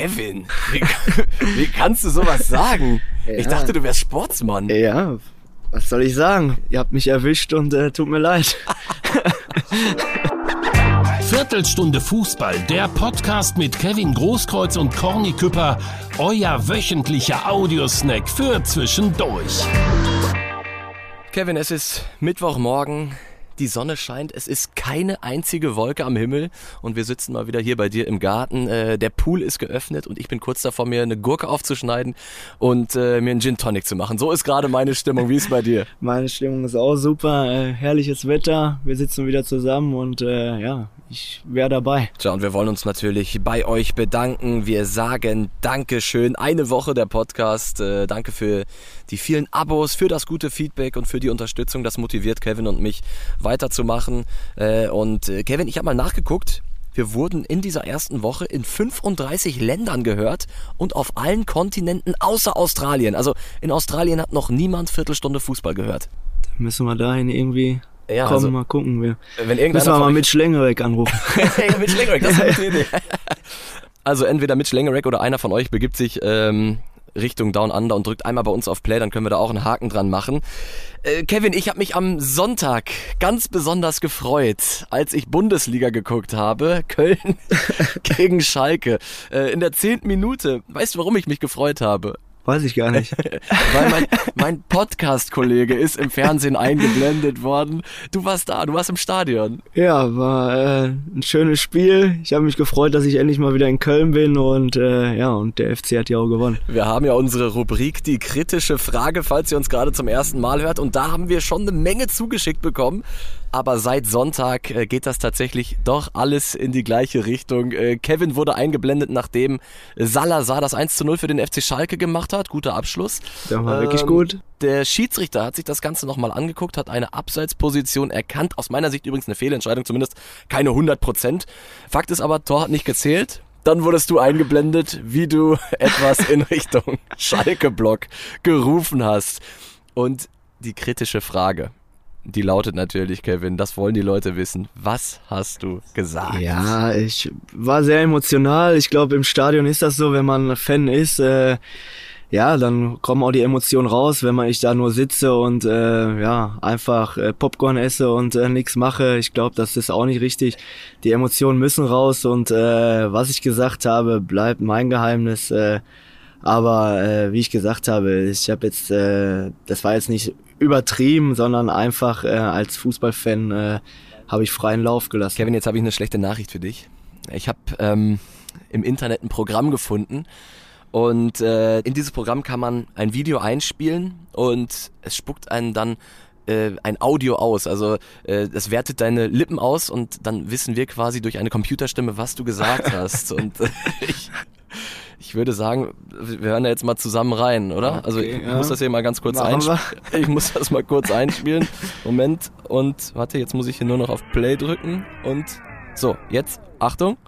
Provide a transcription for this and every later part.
Kevin, wie, wie kannst du sowas sagen? Ja. Ich dachte, du wärst Sportsmann. Ja, was soll ich sagen? Ihr habt mich erwischt und äh, tut mir leid. Viertelstunde Fußball, der Podcast mit Kevin Großkreuz und Corny Küpper, euer wöchentlicher Audiosnack für zwischendurch. Kevin, es ist Mittwochmorgen die Sonne scheint, es ist keine einzige Wolke am Himmel und wir sitzen mal wieder hier bei dir im Garten. Äh, der Pool ist geöffnet und ich bin kurz davor, mir eine Gurke aufzuschneiden und äh, mir einen Gin Tonic zu machen. So ist gerade meine Stimmung. Wie ist bei dir? Meine Stimmung ist auch super. Äh, herrliches Wetter. Wir sitzen wieder zusammen und äh, ja, ich wäre dabei. Tja, und wir wollen uns natürlich bei euch bedanken. Wir sagen Dankeschön. Eine Woche der Podcast. Äh, danke für die vielen Abos, für das gute Feedback und für die Unterstützung. Das motiviert Kevin und mich weiterzumachen. Äh, und äh, Kevin, ich habe mal nachgeguckt. Wir wurden in dieser ersten Woche in 35 Ländern gehört und auf allen Kontinenten außer Australien. Also in Australien hat noch niemand Viertelstunde Fußball gehört. Da müssen wir dahin irgendwie ja, Komm, also, mal gucken. Wir wenn müssen wir mal mit Schlengerek anrufen. mit Schlengerek, das ist eine gute Idee. Also entweder mit Schlengerek oder einer von euch begibt sich ähm, Richtung Down Under und drückt einmal bei uns auf Play, dann können wir da auch einen Haken dran machen. Äh, Kevin, ich habe mich am Sonntag ganz besonders gefreut, als ich Bundesliga geguckt habe. Köln gegen Schalke. Äh, in der zehnten Minute. Weißt du, warum ich mich gefreut habe? Weiß ich gar nicht. Weil mein, mein Podcast-Kollege ist im Fernsehen eingeblendet worden. Du warst da, du warst im Stadion. Ja, war äh, ein schönes Spiel. Ich habe mich gefreut, dass ich endlich mal wieder in Köln bin und äh, ja, und der FC hat ja auch gewonnen. Wir haben ja unsere Rubrik die kritische Frage, falls ihr uns gerade zum ersten Mal hört und da haben wir schon eine Menge zugeschickt bekommen. Aber seit Sonntag äh, geht das tatsächlich doch alles in die gleiche Richtung. Äh, Kevin wurde eingeblendet, nachdem Salazar das 1 zu 0 für den FC Schalke gemacht hat. Guter Abschluss. Der war ähm, wirklich gut. Der Schiedsrichter hat sich das Ganze nochmal angeguckt, hat eine Abseitsposition erkannt. Aus meiner Sicht übrigens eine Fehlentscheidung, zumindest keine 100 Prozent. Fakt ist aber, Tor hat nicht gezählt. Dann wurdest du eingeblendet, wie du etwas in Richtung Schalke-Block gerufen hast. Und die kritische Frage. Die lautet natürlich, Kevin, das wollen die Leute wissen. Was hast du gesagt? Ja, ich war sehr emotional. Ich glaube, im Stadion ist das so, wenn man Fan ist. Äh, ja, dann kommen auch die Emotionen raus, wenn man ich da nur sitze und äh, ja einfach äh, Popcorn esse und äh, nichts mache. Ich glaube, das ist auch nicht richtig. Die Emotionen müssen raus und äh, was ich gesagt habe, bleibt mein Geheimnis. Äh, aber äh, wie ich gesagt habe, ich habe jetzt, äh, das war jetzt nicht übertrieben, sondern einfach äh, als Fußballfan äh, habe ich freien Lauf gelassen. Kevin, jetzt habe ich eine schlechte Nachricht für dich. Ich habe ähm, im Internet ein Programm gefunden und äh, in dieses Programm kann man ein Video einspielen und es spuckt einen dann äh, ein Audio aus. Also äh, es wertet deine Lippen aus und dann wissen wir quasi durch eine Computerstimme, was du gesagt hast. und äh, ich, ich würde sagen, wir hören da jetzt mal zusammen rein, oder? Okay, also ich ja. muss das hier mal ganz kurz einspielen. Ich muss das mal kurz einspielen. Moment. Und warte, jetzt muss ich hier nur noch auf Play drücken. Und so, jetzt, Achtung.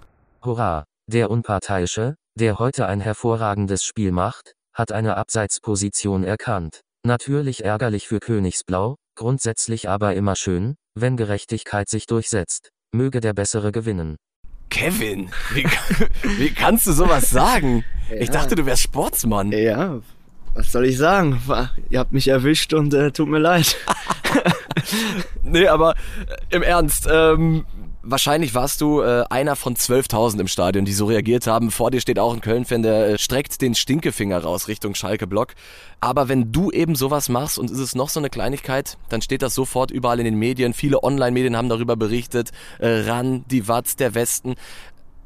Hurra, der Unparteiische, der heute ein hervorragendes Spiel macht, hat eine Abseitsposition erkannt. Natürlich ärgerlich für Königsblau, grundsätzlich aber immer schön, wenn Gerechtigkeit sich durchsetzt. Möge der Bessere gewinnen. Kevin, wie, wie kannst du sowas sagen? Ja. Ich dachte, du wärst Sportsmann. Ja, was soll ich sagen? Ihr habt mich erwischt und äh, tut mir leid. nee, aber äh, im Ernst, ähm, Wahrscheinlich warst du äh, einer von 12.000 im Stadion, die so reagiert haben. Vor dir steht auch ein Köln-Fan, der äh, streckt den Stinkefinger raus Richtung Schalke-Block. Aber wenn du eben sowas machst und ist es noch so eine Kleinigkeit, dann steht das sofort überall in den Medien. Viele Online-Medien haben darüber berichtet. Äh, RAN, die Watz, der Westen.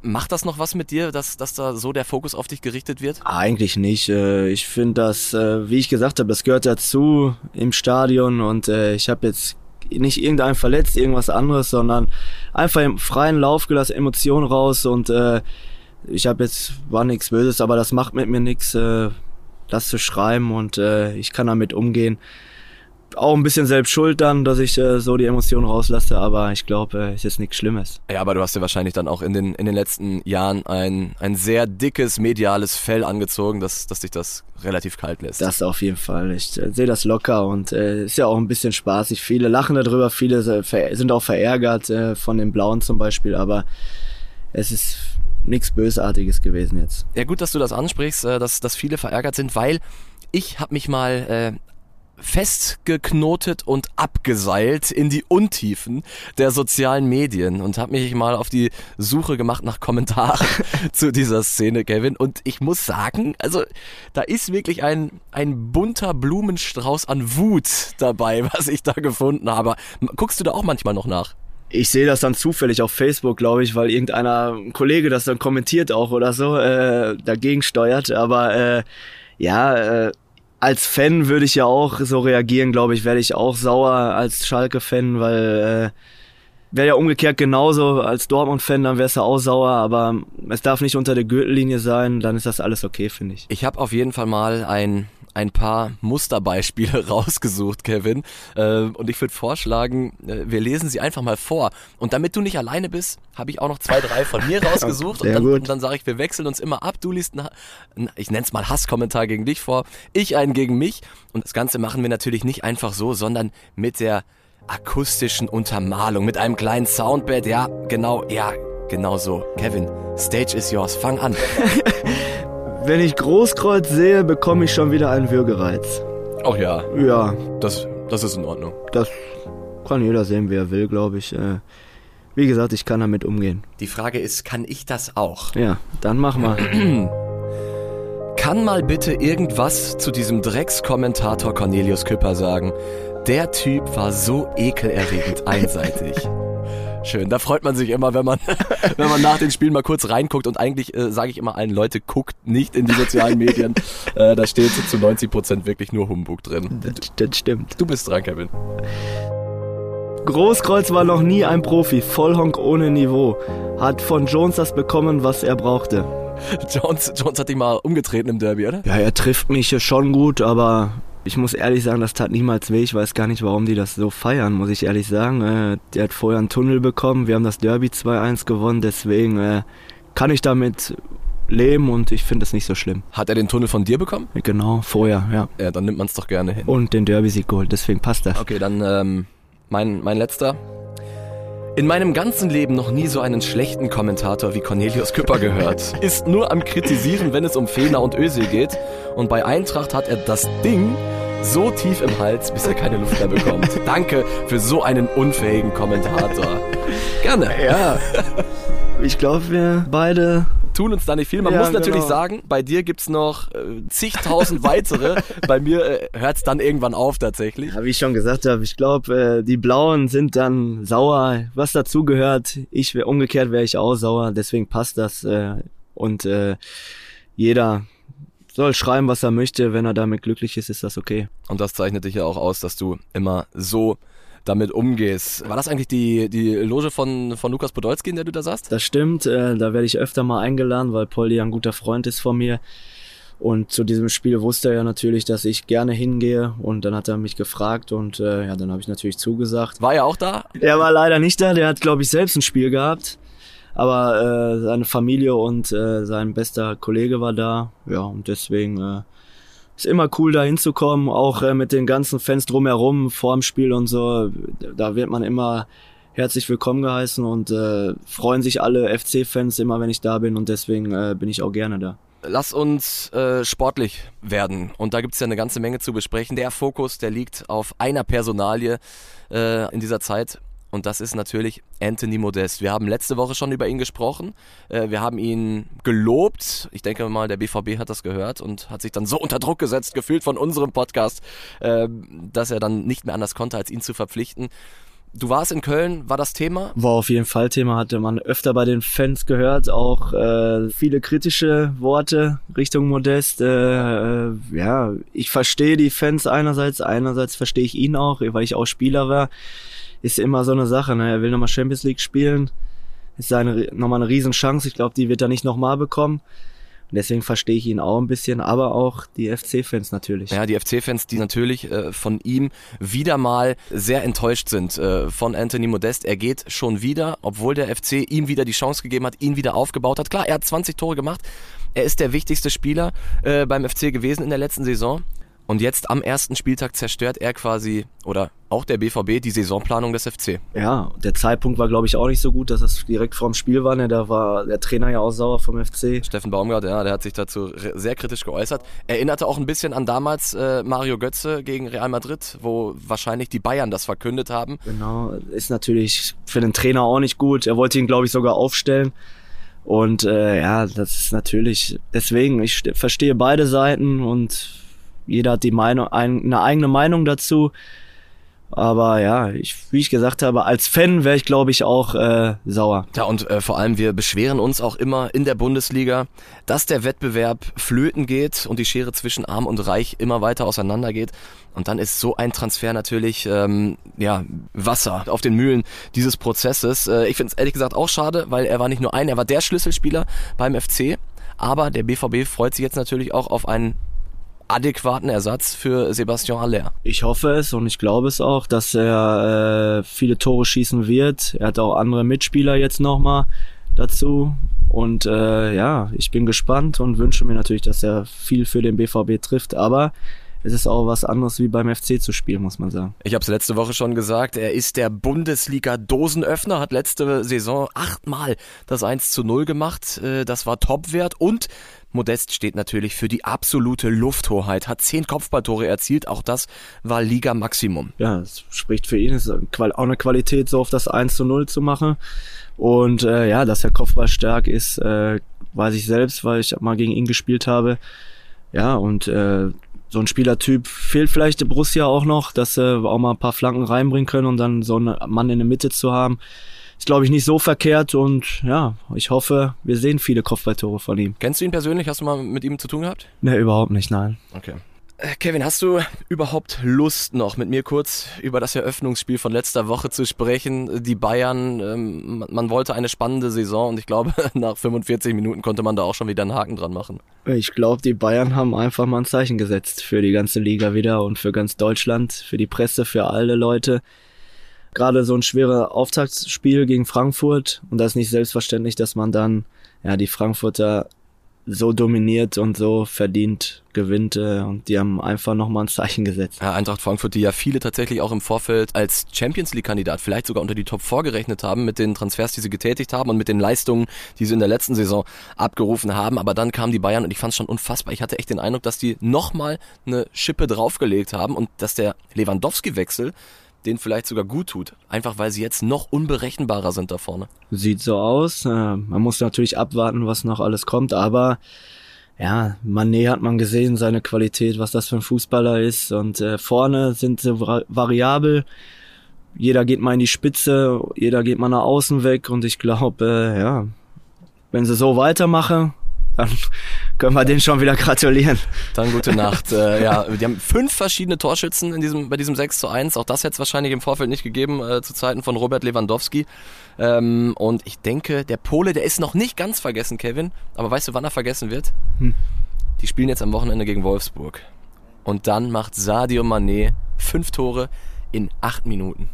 Macht das noch was mit dir, dass, dass da so der Fokus auf dich gerichtet wird? Eigentlich nicht. Äh, ich finde das, äh, wie ich gesagt habe, das gehört dazu im Stadion und äh, ich habe jetzt nicht irgendein verletzt, irgendwas anderes, sondern einfach im freien Lauf gelassen, Emotionen raus und äh, ich habe jetzt, war nichts Böses, aber das macht mit mir nichts, äh, das zu schreiben und äh, ich kann damit umgehen auch ein bisschen selbst schuld dann, dass ich äh, so die Emotionen rauslasse, aber ich glaube, äh, es ist nichts Schlimmes. Ja, aber du hast ja wahrscheinlich dann auch in den, in den letzten Jahren ein, ein sehr dickes mediales Fell angezogen, dass, dass dich das relativ kalt lässt. Das auf jeden Fall. Ich äh, sehe das locker und äh, ist ja auch ein bisschen spaßig. Viele lachen darüber, viele sind auch verärgert äh, von den Blauen zum Beispiel, aber es ist nichts Bösartiges gewesen jetzt. Ja, gut, dass du das ansprichst, äh, dass, dass viele verärgert sind, weil ich habe mich mal äh, festgeknotet und abgeseilt in die Untiefen der sozialen Medien und habe mich mal auf die Suche gemacht nach Kommentaren zu dieser Szene, Kevin. Und ich muss sagen, also da ist wirklich ein, ein bunter Blumenstrauß an Wut dabei, was ich da gefunden habe. Guckst du da auch manchmal noch nach? ich sehe das dann zufällig auf Facebook, glaube ich, weil irgendeiner ein Kollege das dann kommentiert auch oder so, äh, dagegen steuert. Aber äh, ja, äh, als Fan würde ich ja auch so reagieren, glaube ich, werde ich auch sauer als Schalke-Fan, weil äh, wäre ja umgekehrt genauso als Dortmund-Fan, dann wär's ja auch sauer, aber es darf nicht unter der Gürtellinie sein, dann ist das alles okay, finde ich. Ich habe auf jeden Fall mal ein ein paar Musterbeispiele rausgesucht, Kevin. Äh, und ich würde vorschlagen, äh, wir lesen sie einfach mal vor. Und damit du nicht alleine bist, habe ich auch noch zwei, drei von mir rausgesucht. und dann, dann sage ich, wir wechseln uns immer ab. Du liest einen, ich nenne es mal Hasskommentar gegen dich vor, ich einen gegen mich. Und das Ganze machen wir natürlich nicht einfach so, sondern mit der akustischen Untermalung, mit einem kleinen Soundbed. Ja, genau, ja, genau so. Kevin, Stage is yours. Fang an. Wenn ich Großkreuz sehe, bekomme ich schon wieder einen Würgereiz. Ach ja. Ja. Das, das ist in Ordnung. Das kann jeder sehen, wie er will, glaube ich. Äh, wie gesagt, ich kann damit umgehen. Die Frage ist, kann ich das auch? Ja, dann mach mal. kann mal bitte irgendwas zu diesem Dreckskommentator Cornelius Küpper sagen? Der Typ war so ekelerregend einseitig. Schön, da freut man sich immer, wenn man, wenn man nach den Spielen mal kurz reinguckt und eigentlich äh, sage ich immer allen Leute, guckt nicht in die sozialen Medien. äh, da steht zu 90 Prozent wirklich nur Humbug drin. Das, das stimmt. Du bist dran, Kevin. Großkreuz war noch nie ein Profi, Vollhonk ohne Niveau. Hat von Jones das bekommen, was er brauchte. Jones, Jones hat dich mal umgetreten im Derby, oder? Ja, er trifft mich schon gut, aber ich muss ehrlich sagen, das tat niemals weh. Ich weiß gar nicht, warum die das so feiern, muss ich ehrlich sagen. Äh, der hat vorher einen Tunnel bekommen. Wir haben das Derby 2-1 gewonnen. Deswegen äh, kann ich damit leben und ich finde es nicht so schlimm. Hat er den Tunnel von dir bekommen? Genau, vorher, ja. Ja, dann nimmt man es doch gerne hin. Und den Derby-Sieg geholt, deswegen passt das. Okay, dann ähm, mein, mein letzter. In meinem ganzen Leben noch nie so einen schlechten Kommentator wie Cornelius Küpper gehört. Ist nur am Kritisieren, wenn es um Fehler und Özil geht. Und bei Eintracht hat er das Ding so tief im Hals, bis er keine Luft mehr bekommt. Danke für so einen unfähigen Kommentator. Gerne. Ja. Ich glaube, wir beide tun uns da nicht viel. Man ja, muss natürlich genau. sagen, bei dir gibt's noch äh, zigtausend weitere. bei mir äh, hört's dann irgendwann auf tatsächlich. Ja, wie ich schon gesagt habe, ich glaube, äh, die Blauen sind dann sauer, was dazu gehört. Ich wäre umgekehrt wäre ich auch sauer, deswegen passt das. Äh, und äh, jeder soll schreiben, was er möchte. Wenn er damit glücklich ist, ist das okay. Und das zeichnet dich ja auch aus, dass du immer so damit umgehst. War das eigentlich die, die Loge von, von Lukas Podolski, in der du da saßt? Das stimmt, äh, da werde ich öfter mal eingeladen, weil Polly ein guter Freund ist von mir. Und zu diesem Spiel wusste er ja natürlich, dass ich gerne hingehe und dann hat er mich gefragt und äh, ja, dann habe ich natürlich zugesagt. War er auch da? Er war leider nicht da, der hat glaube ich selbst ein Spiel gehabt aber äh, seine Familie und äh, sein bester Kollege war da. Ja, und deswegen äh, ist immer cool da hinzukommen, auch äh, mit den ganzen Fans drumherum, vorm Spiel und so. Da wird man immer herzlich willkommen geheißen und äh, freuen sich alle FC-Fans immer, wenn ich da bin und deswegen äh, bin ich auch gerne da. Lass uns äh, sportlich werden und da gibt es ja eine ganze Menge zu besprechen. Der Fokus, der liegt auf einer Personalie äh, in dieser Zeit und das ist natürlich Anthony Modest. Wir haben letzte Woche schon über ihn gesprochen. Äh, wir haben ihn gelobt. Ich denke mal, der BVB hat das gehört und hat sich dann so unter Druck gesetzt, gefühlt von unserem Podcast, äh, dass er dann nicht mehr anders konnte, als ihn zu verpflichten. Du warst in Köln, war das Thema? War auf jeden Fall Thema, hatte man öfter bei den Fans gehört, auch äh, viele kritische Worte Richtung Modest. Äh, äh, ja, ich verstehe die Fans einerseits, einerseits verstehe ich ihn auch, weil ich auch Spieler war ist immer so eine Sache. Ne? Er will nochmal Champions League spielen. Ist seine, nochmal eine Riesenchance. Ich glaube, die wird er nicht nochmal bekommen. Und deswegen verstehe ich ihn auch ein bisschen, aber auch die FC-Fans natürlich. Ja, die FC-Fans, die natürlich äh, von ihm wieder mal sehr enttäuscht sind äh, von Anthony Modest. Er geht schon wieder, obwohl der FC ihm wieder die Chance gegeben hat, ihn wieder aufgebaut hat. Klar, er hat 20 Tore gemacht. Er ist der wichtigste Spieler äh, beim FC gewesen in der letzten Saison. Und jetzt am ersten Spieltag zerstört er quasi, oder auch der BVB, die Saisonplanung des FC. Ja, der Zeitpunkt war, glaube ich, auch nicht so gut, dass das direkt vorm Spiel war. Ne? Da war der Trainer ja auch sauer vom FC. Steffen Baumgart, ja, der hat sich dazu sehr kritisch geäußert. Erinnerte auch ein bisschen an damals äh, Mario Götze gegen Real Madrid, wo wahrscheinlich die Bayern das verkündet haben. Genau, ist natürlich für den Trainer auch nicht gut. Er wollte ihn, glaube ich, sogar aufstellen. Und äh, ja, das ist natürlich, deswegen, ich verstehe beide Seiten und jeder hat die Meinung, ein, eine eigene Meinung dazu. Aber ja, ich, wie ich gesagt habe, als Fan wäre ich, glaube ich, auch äh, sauer. Ja, und äh, vor allem, wir beschweren uns auch immer in der Bundesliga, dass der Wettbewerb flöten geht und die Schere zwischen Arm und Reich immer weiter auseinander geht. Und dann ist so ein Transfer natürlich ähm, ja Wasser auf den Mühlen dieses Prozesses. Äh, ich finde es ehrlich gesagt auch schade, weil er war nicht nur ein, er war der Schlüsselspieler beim FC. Aber der BVB freut sich jetzt natürlich auch auf einen adäquaten Ersatz für Sebastian Aller. Ich hoffe es und ich glaube es auch, dass er äh, viele Tore schießen wird. Er hat auch andere Mitspieler jetzt nochmal dazu. Und äh, ja, ich bin gespannt und wünsche mir natürlich, dass er viel für den BVB trifft. Aber es ist auch was anderes wie beim FC zu spielen, muss man sagen. Ich habe es letzte Woche schon gesagt, er ist der Bundesliga-Dosenöffner, hat letzte Saison achtmal das 1 zu 0 gemacht. Äh, das war Topwert und Modest steht natürlich für die absolute Lufthoheit, hat zehn Kopfballtore erzielt, auch das war Liga Maximum. Ja, es spricht für ihn, es ist auch eine Qualität, so auf das 1 zu 0 zu machen. Und äh, ja, dass er Kopfball stark ist, äh, weiß ich selbst, weil ich mal gegen ihn gespielt habe. Ja, und äh, so ein Spielertyp fehlt vielleicht der Borussia auch noch, dass sie auch mal ein paar Flanken reinbringen können und dann so einen Mann in der Mitte zu haben. Ist, glaube ich, nicht so verkehrt und ja, ich hoffe, wir sehen viele Kopfballtore von ihm. Kennst du ihn persönlich? Hast du mal mit ihm zu tun gehabt? Ne, überhaupt nicht, nein. Okay. Äh, Kevin, hast du überhaupt Lust noch mit mir kurz über das Eröffnungsspiel von letzter Woche zu sprechen? Die Bayern, ähm, man wollte eine spannende Saison und ich glaube, nach 45 Minuten konnte man da auch schon wieder einen Haken dran machen. Ich glaube, die Bayern haben einfach mal ein Zeichen gesetzt für die ganze Liga wieder und für ganz Deutschland, für die Presse, für alle Leute. Gerade so ein schweres Auftaktspiel gegen Frankfurt und das ist nicht selbstverständlich, dass man dann ja die Frankfurter so dominiert und so verdient gewinnt äh, und die haben einfach nochmal ein Zeichen gesetzt. Ja, Eintracht Frankfurt, die ja viele tatsächlich auch im Vorfeld als Champions League Kandidat vielleicht sogar unter die Top 4 gerechnet haben mit den Transfers, die sie getätigt haben und mit den Leistungen, die sie in der letzten Saison abgerufen haben. Aber dann kamen die Bayern und ich fand es schon unfassbar. Ich hatte echt den Eindruck, dass die nochmal eine Schippe draufgelegt haben und dass der Lewandowski-Wechsel denen vielleicht sogar gut tut. Einfach weil sie jetzt noch unberechenbarer sind da vorne. Sieht so aus. Äh, man muss natürlich abwarten, was noch alles kommt, aber ja, Mané hat man gesehen, seine Qualität, was das für ein Fußballer ist. Und äh, vorne sind sie variabel. Jeder geht mal in die Spitze, jeder geht mal nach außen weg. Und ich glaube, äh, ja, wenn sie so weitermachen, dann können wir denen schon wieder gratulieren. Dann gute Nacht. äh, ja, die haben fünf verschiedene Torschützen in diesem, bei diesem 6 zu 1. Auch das hätte es wahrscheinlich im Vorfeld nicht gegeben, äh, zu Zeiten von Robert Lewandowski. Ähm, und ich denke, der Pole, der ist noch nicht ganz vergessen, Kevin. Aber weißt du, wann er vergessen wird? Hm. Die spielen jetzt am Wochenende gegen Wolfsburg. Und dann macht Sadio Mané fünf Tore in acht Minuten.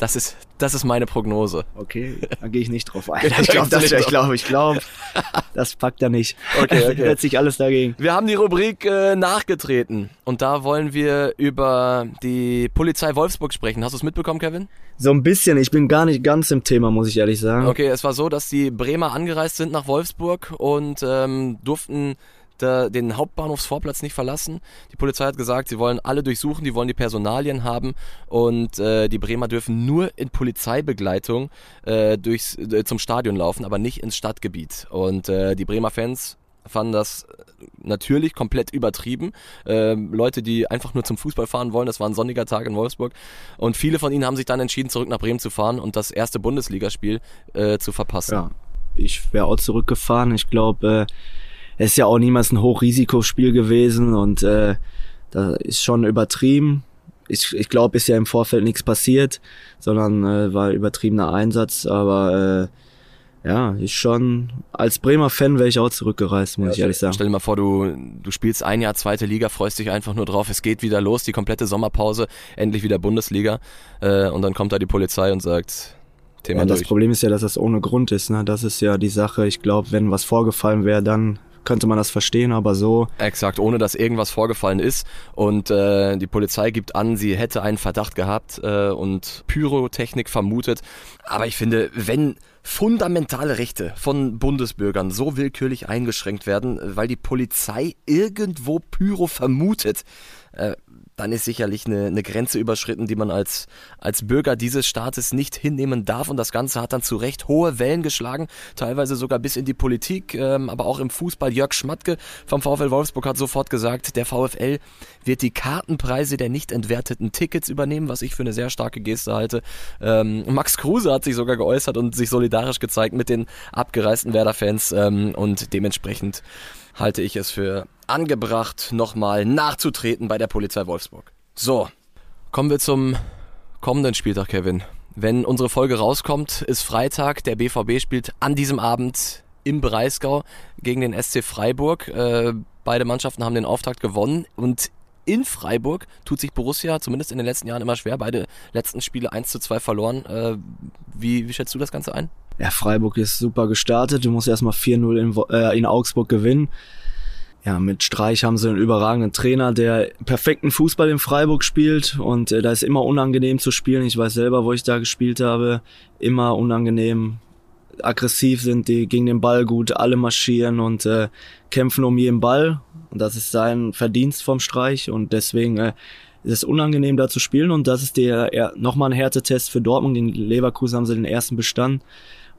Das ist, das ist meine Prognose. Okay, da gehe ich nicht drauf ein. ich glaube, das, ich glaube, ich glaube, das packt er nicht. Okay, okay. Setzt sich alles dagegen. Wir haben die Rubrik äh, nachgetreten und da wollen wir über die Polizei Wolfsburg sprechen. Hast du es mitbekommen, Kevin? So ein bisschen. Ich bin gar nicht ganz im Thema, muss ich ehrlich sagen. Okay, es war so, dass die Bremer angereist sind nach Wolfsburg und ähm, durften da den Hauptbahnhofsvorplatz nicht verlassen. Die Polizei hat gesagt, sie wollen alle durchsuchen, die wollen die Personalien haben und äh, die Bremer dürfen nur in Polizeibegleitung äh, durchs, äh, zum Stadion laufen, aber nicht ins Stadtgebiet. Und äh, die Bremer Fans fanden das natürlich komplett übertrieben. Ähm, Leute, die einfach nur zum Fußball fahren wollen, das war ein sonniger Tag in Wolfsburg. Und viele von ihnen haben sich dann entschieden, zurück nach Bremen zu fahren und das erste Bundesligaspiel äh, zu verpassen. Ja, ich wäre auch zurückgefahren. Ich glaube, äh, ist ja auch niemals ein Hochrisikospiel gewesen und äh, da ist schon übertrieben. Ich, ich glaube, ist ja im Vorfeld nichts passiert, sondern äh, war übertriebener Einsatz, aber äh, ja, ist schon, als Bremer Fan wäre ich auch zurückgereist, muss ja, ich ehrlich sagen. Stell dir mal vor, du, du spielst ein Jahr zweite Liga, freust dich einfach nur drauf, es geht wieder los, die komplette Sommerpause, endlich wieder Bundesliga äh, und dann kommt da die Polizei und sagt, Thema ja, das durch. Problem ist ja, dass das ohne Grund ist. Ne? Das ist ja die Sache. Ich glaube, wenn was vorgefallen wäre, dann könnte man das verstehen, aber so. Exakt, ohne dass irgendwas vorgefallen ist. Und äh, die Polizei gibt an, sie hätte einen Verdacht gehabt äh, und Pyrotechnik vermutet. Aber ich finde, wenn fundamentale Rechte von Bundesbürgern so willkürlich eingeschränkt werden, weil die Polizei irgendwo Pyro vermutet, äh, dann ist sicherlich eine, eine Grenze überschritten, die man als, als Bürger dieses Staates nicht hinnehmen darf. Und das Ganze hat dann zu Recht hohe Wellen geschlagen, teilweise sogar bis in die Politik, ähm, aber auch im Fußball. Jörg Schmatke vom VfL Wolfsburg hat sofort gesagt, der VfL wird die Kartenpreise der nicht entwerteten Tickets übernehmen, was ich für eine sehr starke Geste halte. Ähm, Max Kruse hat sich sogar geäußert und sich solidarisch gezeigt mit den abgereisten Werder-Fans ähm, und dementsprechend halte ich es für angebracht, nochmal nachzutreten bei der Polizei Wolfsburg. So, kommen wir zum kommenden Spieltag, Kevin. Wenn unsere Folge rauskommt, ist Freitag. Der BVB spielt an diesem Abend im Breisgau gegen den SC Freiburg. Äh, beide Mannschaften haben den Auftakt gewonnen und in Freiburg tut sich Borussia zumindest in den letzten Jahren immer schwer. Beide letzten Spiele 1 zu 2 verloren. Äh, wie, wie schätzt du das Ganze ein? Ja, Freiburg ist super gestartet. Du musst erstmal 4-0 in, äh, in Augsburg gewinnen. Ja, mit Streich haben sie einen überragenden Trainer, der perfekten Fußball in Freiburg spielt und äh, da ist immer unangenehm zu spielen. Ich weiß selber, wo ich da gespielt habe, immer unangenehm. Aggressiv sind die gegen den Ball gut, alle marschieren und äh, kämpfen um jeden Ball. Und das ist sein Verdienst vom Streich und deswegen äh, ist es unangenehm da zu spielen und das ist der nochmal ein Härtetest für Dortmund. Gegen Leverkusen haben sie den ersten Bestand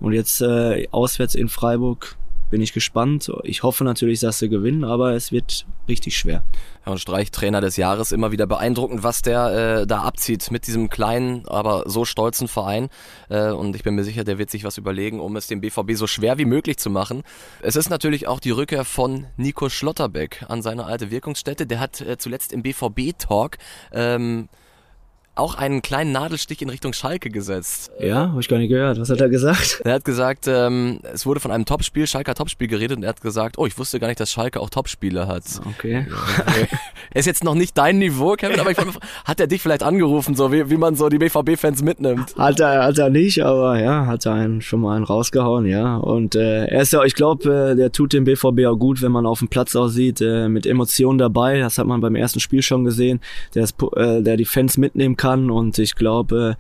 und jetzt äh, auswärts in Freiburg bin ich gespannt. Ich hoffe natürlich, dass sie gewinnen, aber es wird richtig schwer. Und Streich Trainer des Jahres immer wieder beeindruckend, was der äh, da abzieht mit diesem kleinen, aber so stolzen Verein. Äh, und ich bin mir sicher, der wird sich was überlegen, um es dem BVB so schwer wie möglich zu machen. Es ist natürlich auch die Rückkehr von Nico Schlotterbeck an seine alte Wirkungsstätte. Der hat äh, zuletzt im BVB-Talk ähm, auch einen kleinen Nadelstich in Richtung Schalke gesetzt. Ja, habe ich gar nicht gehört. Was hat er gesagt? Er hat gesagt, ähm, es wurde von einem Topspiel, Schalker Topspiel geredet und er hat gesagt, oh, ich wusste gar nicht, dass Schalke auch Topspiele hat. Okay. ist jetzt noch nicht dein Niveau, Kevin, aber ich frage, hat er dich vielleicht angerufen, so wie, wie man so die BVB-Fans mitnimmt? Hat er, hat er nicht, aber ja, hat er einen schon mal einen rausgehauen, ja. Und äh, er ist ja, ich glaube, äh, der tut dem BVB auch gut, wenn man auf dem Platz aussieht, äh, mit Emotionen dabei. Das hat man beim ersten Spiel schon gesehen, der, ist, äh, der die Fans mitnehmen kann und ich glaube,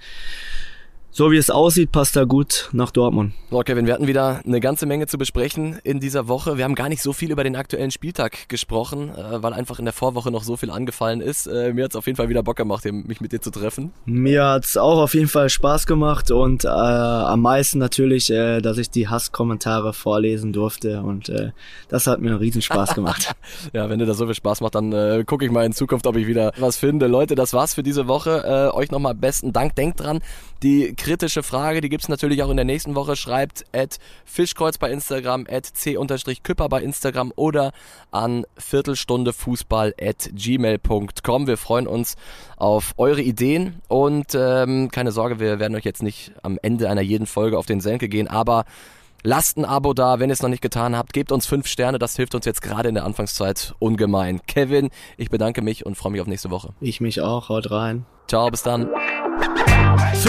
so wie es aussieht, passt er gut nach Dortmund. So, Kevin, wir hatten wieder eine ganze Menge zu besprechen in dieser Woche. Wir haben gar nicht so viel über den aktuellen Spieltag gesprochen, äh, weil einfach in der Vorwoche noch so viel angefallen ist. Äh, mir hat es auf jeden Fall wieder Bock gemacht, mich mit dir zu treffen. Mir hat es auch auf jeden Fall Spaß gemacht und äh, am meisten natürlich, äh, dass ich die Hasskommentare vorlesen durfte und äh, das hat mir einen riesen Spaß gemacht. ja, wenn dir das so viel Spaß macht, dann äh, gucke ich mal in Zukunft, ob ich wieder was finde. Leute, das war's für diese Woche. euch nochmal besten Dank. Denkt dran, die kritische Frage, die gibt's natürlich auch in der nächsten Woche. Schreibt at Fischkreuz bei Instagram, at c-küpper bei Instagram oder an viertelstundefußball at gmail.com. Wir freuen uns auf eure Ideen und ähm, keine Sorge, wir werden euch jetzt nicht am Ende einer jeden Folge auf den Senke gehen, aber Lasst ein Abo da, wenn ihr es noch nicht getan habt. Gebt uns fünf Sterne, das hilft uns jetzt gerade in der Anfangszeit ungemein. Kevin, ich bedanke mich und freue mich auf nächste Woche. Ich mich auch, haut rein. Ciao, bis dann.